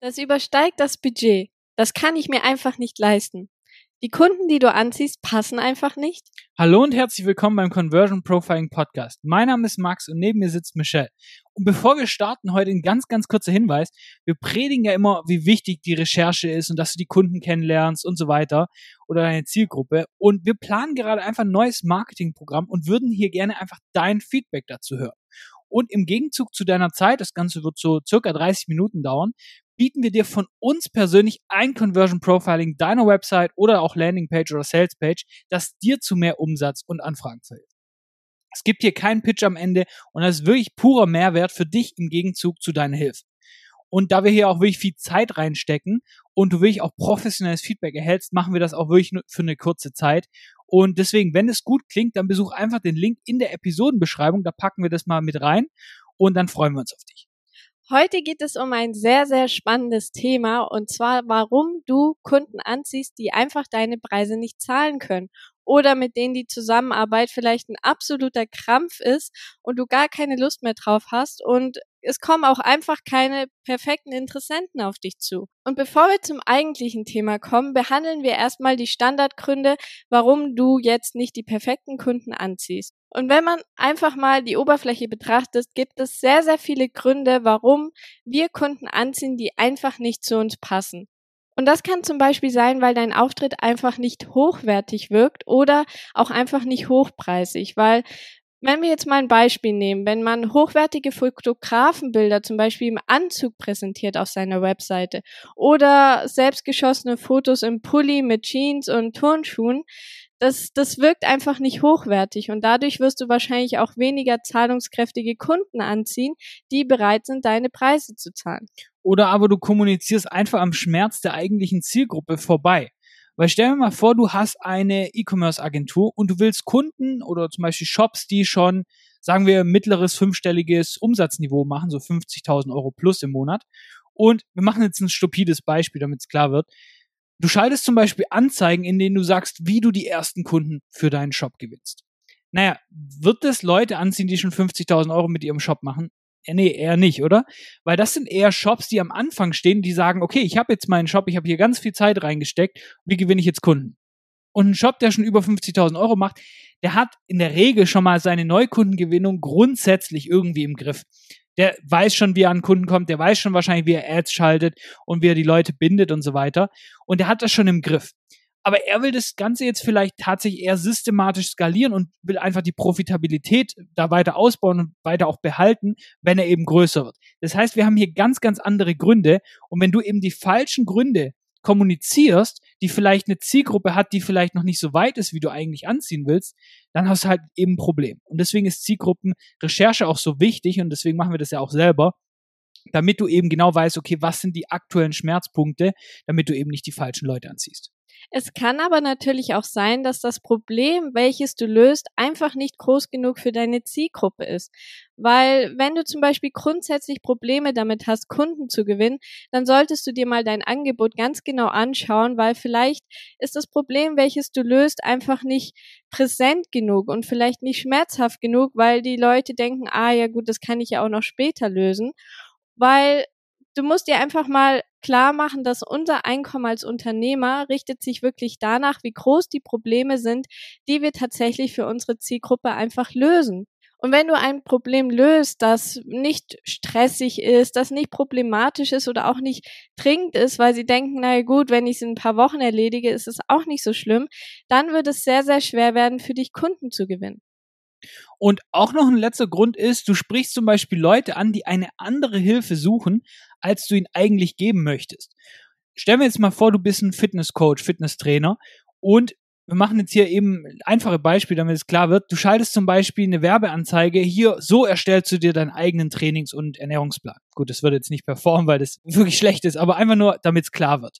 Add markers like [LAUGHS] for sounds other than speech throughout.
Das übersteigt das Budget. Das kann ich mir einfach nicht leisten. Die Kunden, die du anziehst, passen einfach nicht. Hallo und herzlich willkommen beim Conversion Profiling Podcast. Mein Name ist Max und neben mir sitzt Michelle. Und bevor wir starten, heute ein ganz, ganz kurzer Hinweis. Wir predigen ja immer, wie wichtig die Recherche ist und dass du die Kunden kennenlernst und so weiter oder deine Zielgruppe. Und wir planen gerade einfach ein neues Marketingprogramm und würden hier gerne einfach dein Feedback dazu hören. Und im Gegenzug zu deiner Zeit, das Ganze wird so circa 30 Minuten dauern, bieten wir dir von uns persönlich ein Conversion Profiling deiner Website oder auch Landingpage oder Salespage, das dir zu mehr Umsatz und Anfragen verhilft. Es gibt hier keinen Pitch am Ende und das ist wirklich purer Mehrwert für dich im Gegenzug zu deiner Hilfe. Und da wir hier auch wirklich viel Zeit reinstecken und du wirklich auch professionelles Feedback erhältst, machen wir das auch wirklich nur für eine kurze Zeit. Und deswegen, wenn es gut klingt, dann besuch einfach den Link in der Episodenbeschreibung, da packen wir das mal mit rein und dann freuen wir uns auf dich. Heute geht es um ein sehr, sehr spannendes Thema und zwar, warum du Kunden anziehst, die einfach deine Preise nicht zahlen können oder mit denen die Zusammenarbeit vielleicht ein absoluter Krampf ist und du gar keine Lust mehr drauf hast und es kommen auch einfach keine perfekten Interessenten auf dich zu. Und bevor wir zum eigentlichen Thema kommen, behandeln wir erstmal die Standardgründe, warum du jetzt nicht die perfekten Kunden anziehst. Und wenn man einfach mal die Oberfläche betrachtet, gibt es sehr, sehr viele Gründe, warum wir Kunden anziehen, die einfach nicht zu uns passen. Und das kann zum Beispiel sein, weil dein Auftritt einfach nicht hochwertig wirkt oder auch einfach nicht hochpreisig, weil wenn wir jetzt mal ein Beispiel nehmen, wenn man hochwertige Fotografenbilder zum Beispiel im Anzug präsentiert auf seiner Webseite oder selbstgeschossene Fotos im Pulli mit Jeans und Turnschuhen, das, das wirkt einfach nicht hochwertig und dadurch wirst du wahrscheinlich auch weniger zahlungskräftige Kunden anziehen, die bereit sind, deine Preise zu zahlen. Oder aber du kommunizierst einfach am Schmerz der eigentlichen Zielgruppe vorbei. Weil stell dir mal vor, du hast eine E-Commerce-Agentur und du willst Kunden oder zum Beispiel Shops, die schon, sagen wir, mittleres fünfstelliges Umsatzniveau machen, so 50.000 Euro plus im Monat. Und wir machen jetzt ein stupides Beispiel, damit es klar wird. Du schaltest zum Beispiel Anzeigen, in denen du sagst, wie du die ersten Kunden für deinen Shop gewinnst. Naja, wird das Leute anziehen, die schon 50.000 Euro mit ihrem Shop machen? Ja, nee, eher nicht, oder? Weil das sind eher Shops, die am Anfang stehen, die sagen, okay, ich habe jetzt meinen Shop, ich habe hier ganz viel Zeit reingesteckt, wie gewinne ich jetzt Kunden? Und ein Shop, der schon über 50.000 Euro macht, der hat in der Regel schon mal seine Neukundengewinnung grundsätzlich irgendwie im Griff der weiß schon, wie er an Kunden kommt, der weiß schon wahrscheinlich, wie er Ads schaltet und wie er die Leute bindet und so weiter. Und der hat das schon im Griff. Aber er will das Ganze jetzt vielleicht tatsächlich eher systematisch skalieren und will einfach die Profitabilität da weiter ausbauen und weiter auch behalten, wenn er eben größer wird. Das heißt, wir haben hier ganz, ganz andere Gründe. Und wenn du eben die falschen Gründe kommunizierst, die vielleicht eine Zielgruppe hat, die vielleicht noch nicht so weit ist, wie du eigentlich anziehen willst, dann hast du halt eben ein Problem. Und deswegen ist Zielgruppenrecherche auch so wichtig und deswegen machen wir das ja auch selber, damit du eben genau weißt, okay, was sind die aktuellen Schmerzpunkte, damit du eben nicht die falschen Leute anziehst. Es kann aber natürlich auch sein, dass das Problem, welches du löst, einfach nicht groß genug für deine Zielgruppe ist. Weil wenn du zum Beispiel grundsätzlich Probleme damit hast, Kunden zu gewinnen, dann solltest du dir mal dein Angebot ganz genau anschauen, weil vielleicht ist das Problem, welches du löst, einfach nicht präsent genug und vielleicht nicht schmerzhaft genug, weil die Leute denken, ah ja gut, das kann ich ja auch noch später lösen. Weil du musst dir einfach mal klar machen, dass unser Einkommen als Unternehmer richtet sich wirklich danach, wie groß die Probleme sind, die wir tatsächlich für unsere Zielgruppe einfach lösen. Und wenn du ein Problem löst, das nicht stressig ist, das nicht problematisch ist oder auch nicht dringend ist, weil sie denken, na gut, wenn ich es in ein paar Wochen erledige, ist es auch nicht so schlimm, dann wird es sehr, sehr schwer werden, für dich Kunden zu gewinnen. Und auch noch ein letzter Grund ist, du sprichst zum Beispiel Leute an, die eine andere Hilfe suchen, als du ihnen eigentlich geben möchtest. Stell mir jetzt mal vor, du bist ein Fitnesscoach, Fitnesstrainer und wir machen jetzt hier eben einfache Beispiele, damit es klar wird. Du schaltest zum Beispiel eine Werbeanzeige. Hier, so erstellst du dir deinen eigenen Trainings- und Ernährungsplan. Gut, das wird jetzt nicht performen, weil das [LAUGHS] wirklich schlecht ist, aber einfach nur, damit es klar wird.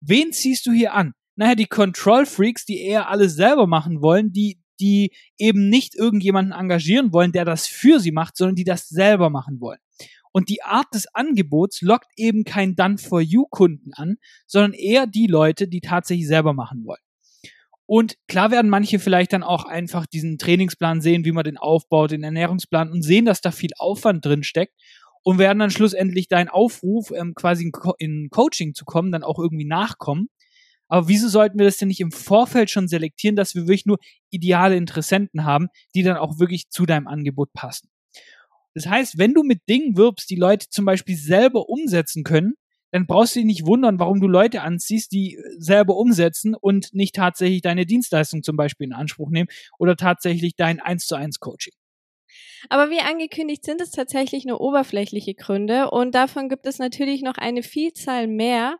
Wen ziehst du hier an? Naja, die Control Freaks, die eher alles selber machen wollen, die die eben nicht irgendjemanden engagieren wollen, der das für sie macht, sondern die das selber machen wollen. Und die Art des Angebots lockt eben kein Done-for-You-Kunden an, sondern eher die Leute, die tatsächlich selber machen wollen. Und klar werden manche vielleicht dann auch einfach diesen Trainingsplan sehen, wie man den aufbaut, den Ernährungsplan und sehen, dass da viel Aufwand drin steckt und werden dann schlussendlich deinen Aufruf, ähm, quasi in, Co in Coaching zu kommen, dann auch irgendwie nachkommen. Aber wieso sollten wir das denn nicht im Vorfeld schon selektieren, dass wir wirklich nur ideale Interessenten haben, die dann auch wirklich zu deinem Angebot passen? Das heißt, wenn du mit Dingen wirbst, die Leute zum Beispiel selber umsetzen können, dann brauchst du dich nicht wundern, warum du Leute anziehst, die selber umsetzen und nicht tatsächlich deine Dienstleistung zum Beispiel in Anspruch nehmen oder tatsächlich dein 1 zu 1 Coaching. Aber wie angekündigt sind es tatsächlich nur oberflächliche Gründe und davon gibt es natürlich noch eine Vielzahl mehr.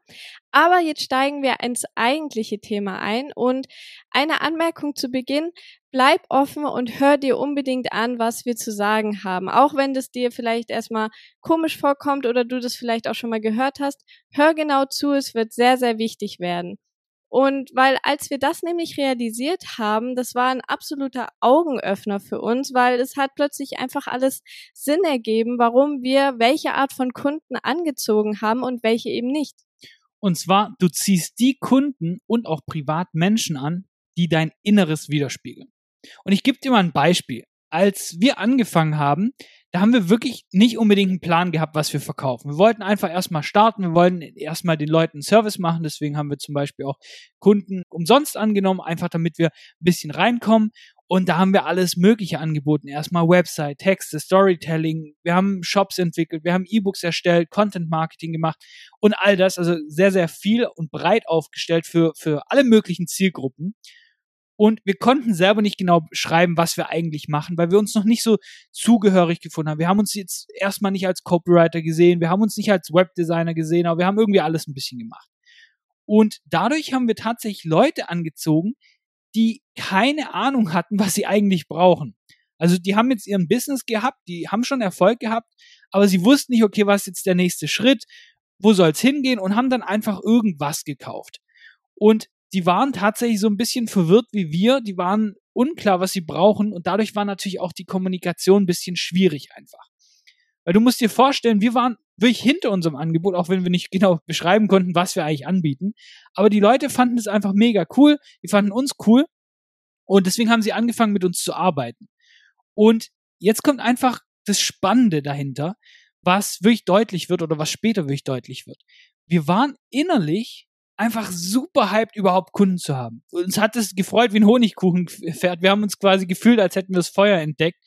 Aber jetzt steigen wir ins eigentliche Thema ein und eine Anmerkung zu Beginn. Bleib offen und hör dir unbedingt an, was wir zu sagen haben. Auch wenn das dir vielleicht erstmal komisch vorkommt oder du das vielleicht auch schon mal gehört hast, hör genau zu, es wird sehr, sehr wichtig werden. Und weil als wir das nämlich realisiert haben, das war ein absoluter Augenöffner für uns, weil es hat plötzlich einfach alles Sinn ergeben, warum wir welche Art von Kunden angezogen haben und welche eben nicht. Und zwar, du ziehst die Kunden und auch Privatmenschen an, die dein Inneres widerspiegeln. Und ich gebe dir mal ein Beispiel. Als wir angefangen haben, da haben wir wirklich nicht unbedingt einen Plan gehabt, was wir verkaufen. Wir wollten einfach erstmal starten, wir wollten erstmal den Leuten einen Service machen, deswegen haben wir zum Beispiel auch Kunden umsonst angenommen, einfach damit wir ein bisschen reinkommen. Und da haben wir alles Mögliche angeboten. Erstmal Website, Texte, Storytelling. Wir haben Shops entwickelt, wir haben E-Books erstellt, Content Marketing gemacht und all das. Also sehr, sehr viel und breit aufgestellt für, für alle möglichen Zielgruppen. Und wir konnten selber nicht genau schreiben, was wir eigentlich machen, weil wir uns noch nicht so zugehörig gefunden haben. Wir haben uns jetzt erstmal nicht als Copywriter gesehen, wir haben uns nicht als Webdesigner gesehen, aber wir haben irgendwie alles ein bisschen gemacht. Und dadurch haben wir tatsächlich Leute angezogen, die keine Ahnung hatten, was sie eigentlich brauchen. Also die haben jetzt ihren Business gehabt, die haben schon Erfolg gehabt, aber sie wussten nicht, okay, was ist jetzt der nächste Schritt, wo soll es hingehen und haben dann einfach irgendwas gekauft. Und die waren tatsächlich so ein bisschen verwirrt wie wir, die waren unklar, was sie brauchen und dadurch war natürlich auch die Kommunikation ein bisschen schwierig einfach. Weil du musst dir vorstellen, wir waren wirklich hinter unserem Angebot, auch wenn wir nicht genau beschreiben konnten, was wir eigentlich anbieten. Aber die Leute fanden es einfach mega cool, die fanden uns cool und deswegen haben sie angefangen mit uns zu arbeiten. Und jetzt kommt einfach das Spannende dahinter, was wirklich deutlich wird oder was später wirklich deutlich wird. Wir waren innerlich einfach super hyped, überhaupt Kunden zu haben. Uns hat es gefreut wie ein Honigkuchenpferd. Wir haben uns quasi gefühlt, als hätten wir das Feuer entdeckt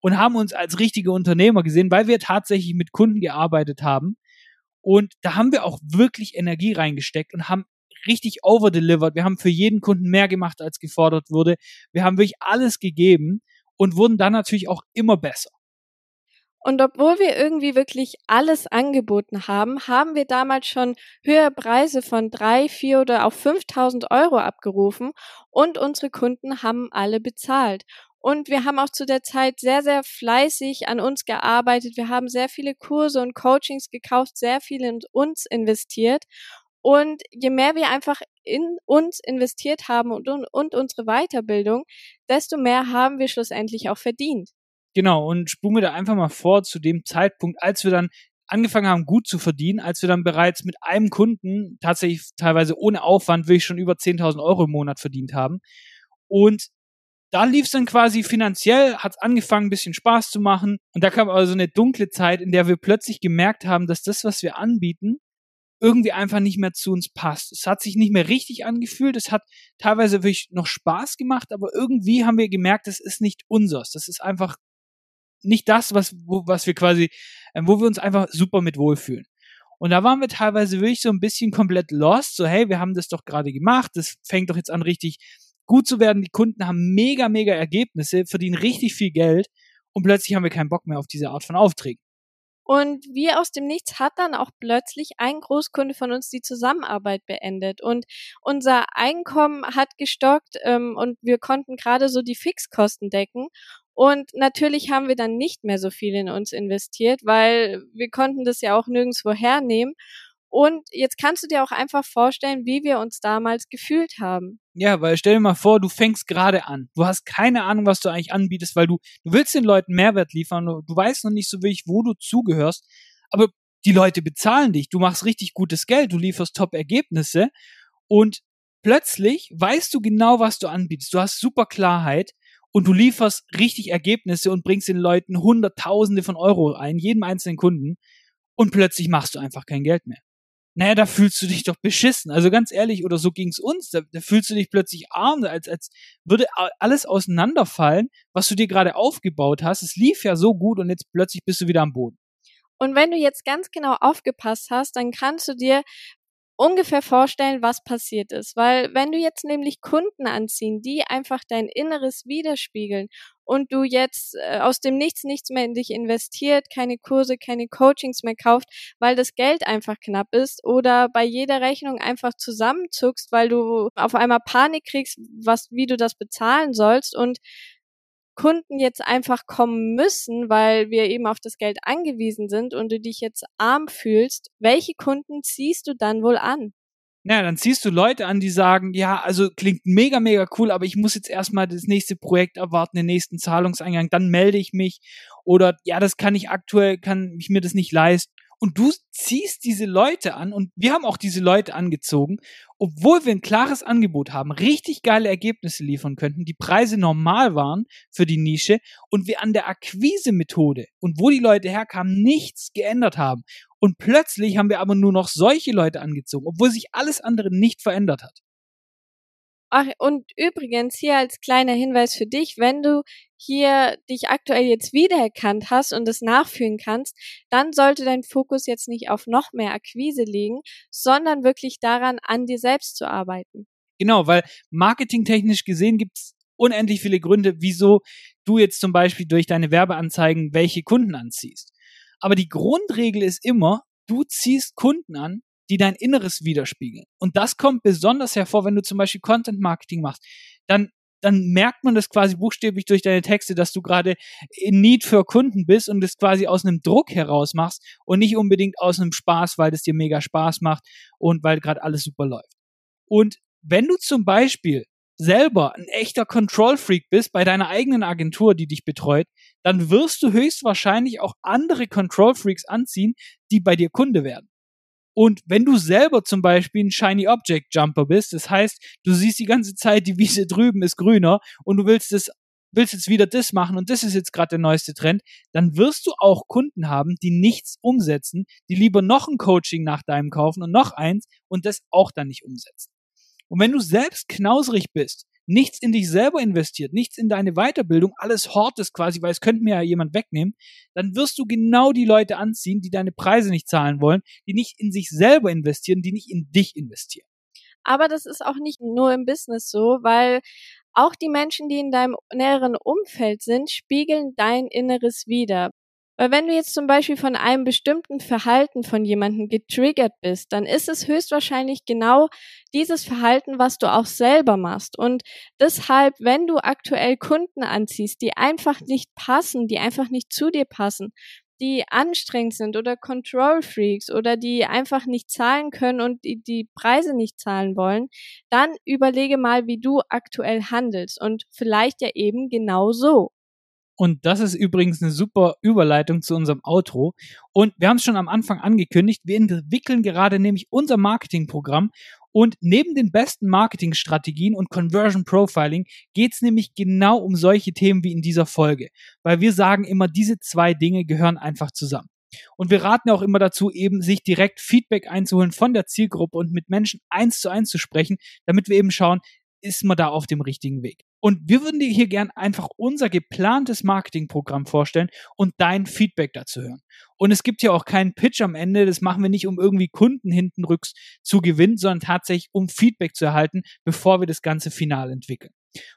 und haben uns als richtige Unternehmer gesehen, weil wir tatsächlich mit Kunden gearbeitet haben. Und da haben wir auch wirklich Energie reingesteckt und haben richtig overdelivered. Wir haben für jeden Kunden mehr gemacht, als gefordert wurde. Wir haben wirklich alles gegeben und wurden dann natürlich auch immer besser. Und obwohl wir irgendwie wirklich alles angeboten haben, haben wir damals schon höhere Preise von drei, vier oder auch 5000 Euro abgerufen und unsere Kunden haben alle bezahlt. Und wir haben auch zu der Zeit sehr, sehr fleißig an uns gearbeitet. Wir haben sehr viele Kurse und Coachings gekauft, sehr viel in uns investiert. Und je mehr wir einfach in uns investiert haben und, und, unsere Weiterbildung, desto mehr haben wir schlussendlich auch verdient. Genau, und spulen wir da einfach mal vor zu dem Zeitpunkt, als wir dann angefangen haben, gut zu verdienen, als wir dann bereits mit einem Kunden tatsächlich teilweise ohne Aufwand wirklich schon über 10.000 Euro im Monat verdient haben. Und da lief es dann quasi finanziell, hat es angefangen, ein bisschen Spaß zu machen. Und da kam also eine dunkle Zeit, in der wir plötzlich gemerkt haben, dass das, was wir anbieten, irgendwie einfach nicht mehr zu uns passt. Es hat sich nicht mehr richtig angefühlt. Es hat teilweise wirklich noch Spaß gemacht, aber irgendwie haben wir gemerkt, es ist nicht unseres. Das ist einfach nicht das, was, wo, was wir quasi, äh, wo wir uns einfach super mit wohlfühlen. Und da waren wir teilweise wirklich so ein bisschen komplett lost, so hey, wir haben das doch gerade gemacht, das fängt doch jetzt an richtig gut zu werden, die Kunden haben mega, mega Ergebnisse, verdienen richtig viel Geld und plötzlich haben wir keinen Bock mehr auf diese Art von Aufträgen. Und wie aus dem Nichts hat dann auch plötzlich ein Großkunde von uns die Zusammenarbeit beendet. Und unser Einkommen hat gestockt ähm, und wir konnten gerade so die Fixkosten decken. Und natürlich haben wir dann nicht mehr so viel in uns investiert, weil wir konnten das ja auch nirgendwo hernehmen. Und jetzt kannst du dir auch einfach vorstellen, wie wir uns damals gefühlt haben. Ja, weil stell dir mal vor, du fängst gerade an. Du hast keine Ahnung, was du eigentlich anbietest, weil du, du willst den Leuten Mehrwert liefern. Du weißt noch nicht so wirklich, wo du zugehörst. Aber die Leute bezahlen dich. Du machst richtig gutes Geld. Du lieferst Top-Ergebnisse. Und plötzlich weißt du genau, was du anbietest. Du hast super Klarheit und du lieferst richtig Ergebnisse und bringst den Leuten Hunderttausende von Euro ein, jedem einzelnen Kunden, und plötzlich machst du einfach kein Geld mehr. Naja, da fühlst du dich doch beschissen. Also ganz ehrlich, oder so ging's uns. Da, da fühlst du dich plötzlich arm, als, als würde alles auseinanderfallen, was du dir gerade aufgebaut hast. Es lief ja so gut und jetzt plötzlich bist du wieder am Boden. Und wenn du jetzt ganz genau aufgepasst hast, dann kannst du dir ungefähr vorstellen, was passiert ist. Weil wenn du jetzt nämlich Kunden anziehen, die einfach dein Inneres widerspiegeln und du jetzt äh, aus dem Nichts nichts mehr in dich investiert, keine Kurse, keine Coachings mehr kauft, weil das Geld einfach knapp ist oder bei jeder Rechnung einfach zusammenzuckst, weil du auf einmal Panik kriegst, was, wie du das bezahlen sollst und Kunden jetzt einfach kommen müssen, weil wir eben auf das Geld angewiesen sind und du dich jetzt arm fühlst, welche Kunden ziehst du dann wohl an? Ja, dann ziehst du Leute an, die sagen, ja, also klingt mega, mega cool, aber ich muss jetzt erstmal das nächste Projekt erwarten, den nächsten Zahlungseingang, dann melde ich mich. Oder ja, das kann ich aktuell, kann ich mir das nicht leisten. Und du ziehst diese Leute an und wir haben auch diese Leute angezogen, obwohl wir ein klares Angebot haben, richtig geile Ergebnisse liefern könnten, die Preise normal waren für die Nische und wir an der Akquise-Methode und wo die Leute herkamen, nichts geändert haben. Und plötzlich haben wir aber nur noch solche Leute angezogen, obwohl sich alles andere nicht verändert hat. Ach, und übrigens hier als kleiner Hinweis für dich, wenn du hier dich aktuell jetzt wiedererkannt hast und es nachfühlen kannst, dann sollte dein Fokus jetzt nicht auf noch mehr Akquise liegen, sondern wirklich daran, an dir selbst zu arbeiten. Genau, weil marketingtechnisch gesehen gibt's unendlich viele Gründe, wieso du jetzt zum Beispiel durch deine Werbeanzeigen welche Kunden anziehst. Aber die Grundregel ist immer, du ziehst Kunden an, die dein Inneres widerspiegeln. Und das kommt besonders hervor, wenn du zum Beispiel Content Marketing machst. Dann dann merkt man das quasi buchstäblich durch deine Texte, dass du gerade in Need für Kunden bist und das quasi aus einem Druck heraus machst und nicht unbedingt aus einem Spaß, weil das dir mega Spaß macht und weil gerade alles super läuft. Und wenn du zum Beispiel selber ein echter Control Freak bist bei deiner eigenen Agentur, die dich betreut, dann wirst du höchstwahrscheinlich auch andere Control Freaks anziehen, die bei dir Kunde werden. Und wenn du selber zum Beispiel ein Shiny Object Jumper bist, das heißt, du siehst die ganze Zeit, die Wiese [LAUGHS] drüben ist grüner und du willst das willst jetzt wieder das machen und das ist jetzt gerade der neueste Trend, dann wirst du auch Kunden haben, die nichts umsetzen, die lieber noch ein Coaching nach deinem kaufen und noch eins und das auch dann nicht umsetzen. Und wenn du selbst knauserig bist nichts in dich selber investiert, nichts in deine Weiterbildung, alles hortest quasi, weil es könnte mir ja jemand wegnehmen, dann wirst du genau die Leute anziehen, die deine Preise nicht zahlen wollen, die nicht in sich selber investieren, die nicht in dich investieren. Aber das ist auch nicht nur im Business so, weil auch die Menschen, die in deinem näheren Umfeld sind, spiegeln dein Inneres wider. Weil wenn du jetzt zum Beispiel von einem bestimmten Verhalten von jemandem getriggert bist, dann ist es höchstwahrscheinlich genau dieses Verhalten, was du auch selber machst. Und deshalb, wenn du aktuell Kunden anziehst, die einfach nicht passen, die einfach nicht zu dir passen, die anstrengend sind oder Control Freaks oder die einfach nicht zahlen können und die, die Preise nicht zahlen wollen, dann überlege mal, wie du aktuell handelst und vielleicht ja eben genau so. Und das ist übrigens eine super Überleitung zu unserem Outro. Und wir haben es schon am Anfang angekündigt, wir entwickeln gerade nämlich unser Marketingprogramm. Und neben den besten Marketingstrategien und Conversion Profiling geht es nämlich genau um solche Themen wie in dieser Folge. Weil wir sagen immer, diese zwei Dinge gehören einfach zusammen. Und wir raten auch immer dazu, eben sich direkt Feedback einzuholen von der Zielgruppe und mit Menschen eins zu eins zu sprechen, damit wir eben schauen, ist man da auf dem richtigen Weg. Und wir würden dir hier gern einfach unser geplantes Marketingprogramm vorstellen und dein Feedback dazu hören. Und es gibt ja auch keinen Pitch am Ende. Das machen wir nicht, um irgendwie Kunden hintenrücks zu gewinnen, sondern tatsächlich, um Feedback zu erhalten, bevor wir das Ganze final entwickeln.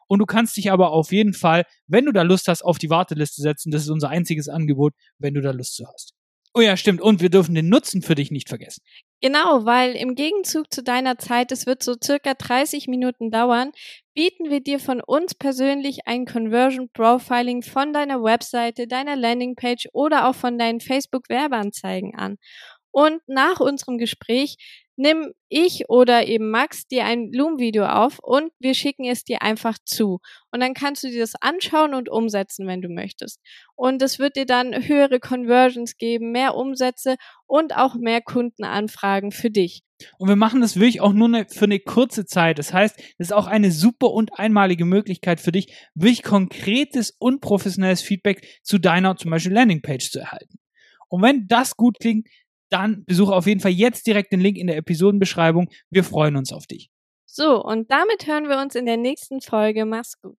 Und du kannst dich aber auf jeden Fall, wenn du da Lust hast, auf die Warteliste setzen. Das ist unser einziges Angebot, wenn du da Lust zu hast. Oh ja, stimmt. Und wir dürfen den Nutzen für dich nicht vergessen. Genau, weil im Gegenzug zu deiner Zeit, es wird so circa 30 Minuten dauern, bieten wir dir von uns persönlich ein Conversion Profiling von deiner Webseite, deiner Landingpage oder auch von deinen Facebook Werbeanzeigen an. Und nach unserem Gespräch nimm ich oder eben Max dir ein Loom-Video auf und wir schicken es dir einfach zu. Und dann kannst du dir das anschauen und umsetzen, wenn du möchtest. Und es wird dir dann höhere Conversions geben, mehr Umsätze und auch mehr Kundenanfragen für dich. Und wir machen das wirklich auch nur ne, für eine kurze Zeit. Das heißt, das ist auch eine super und einmalige Möglichkeit für dich, wirklich konkretes und professionelles Feedback zu deiner zum Beispiel Landingpage zu erhalten. Und wenn das gut klingt, dann besuche auf jeden Fall jetzt direkt den Link in der Episodenbeschreibung. Wir freuen uns auf dich. So, und damit hören wir uns in der nächsten Folge. Mach's gut.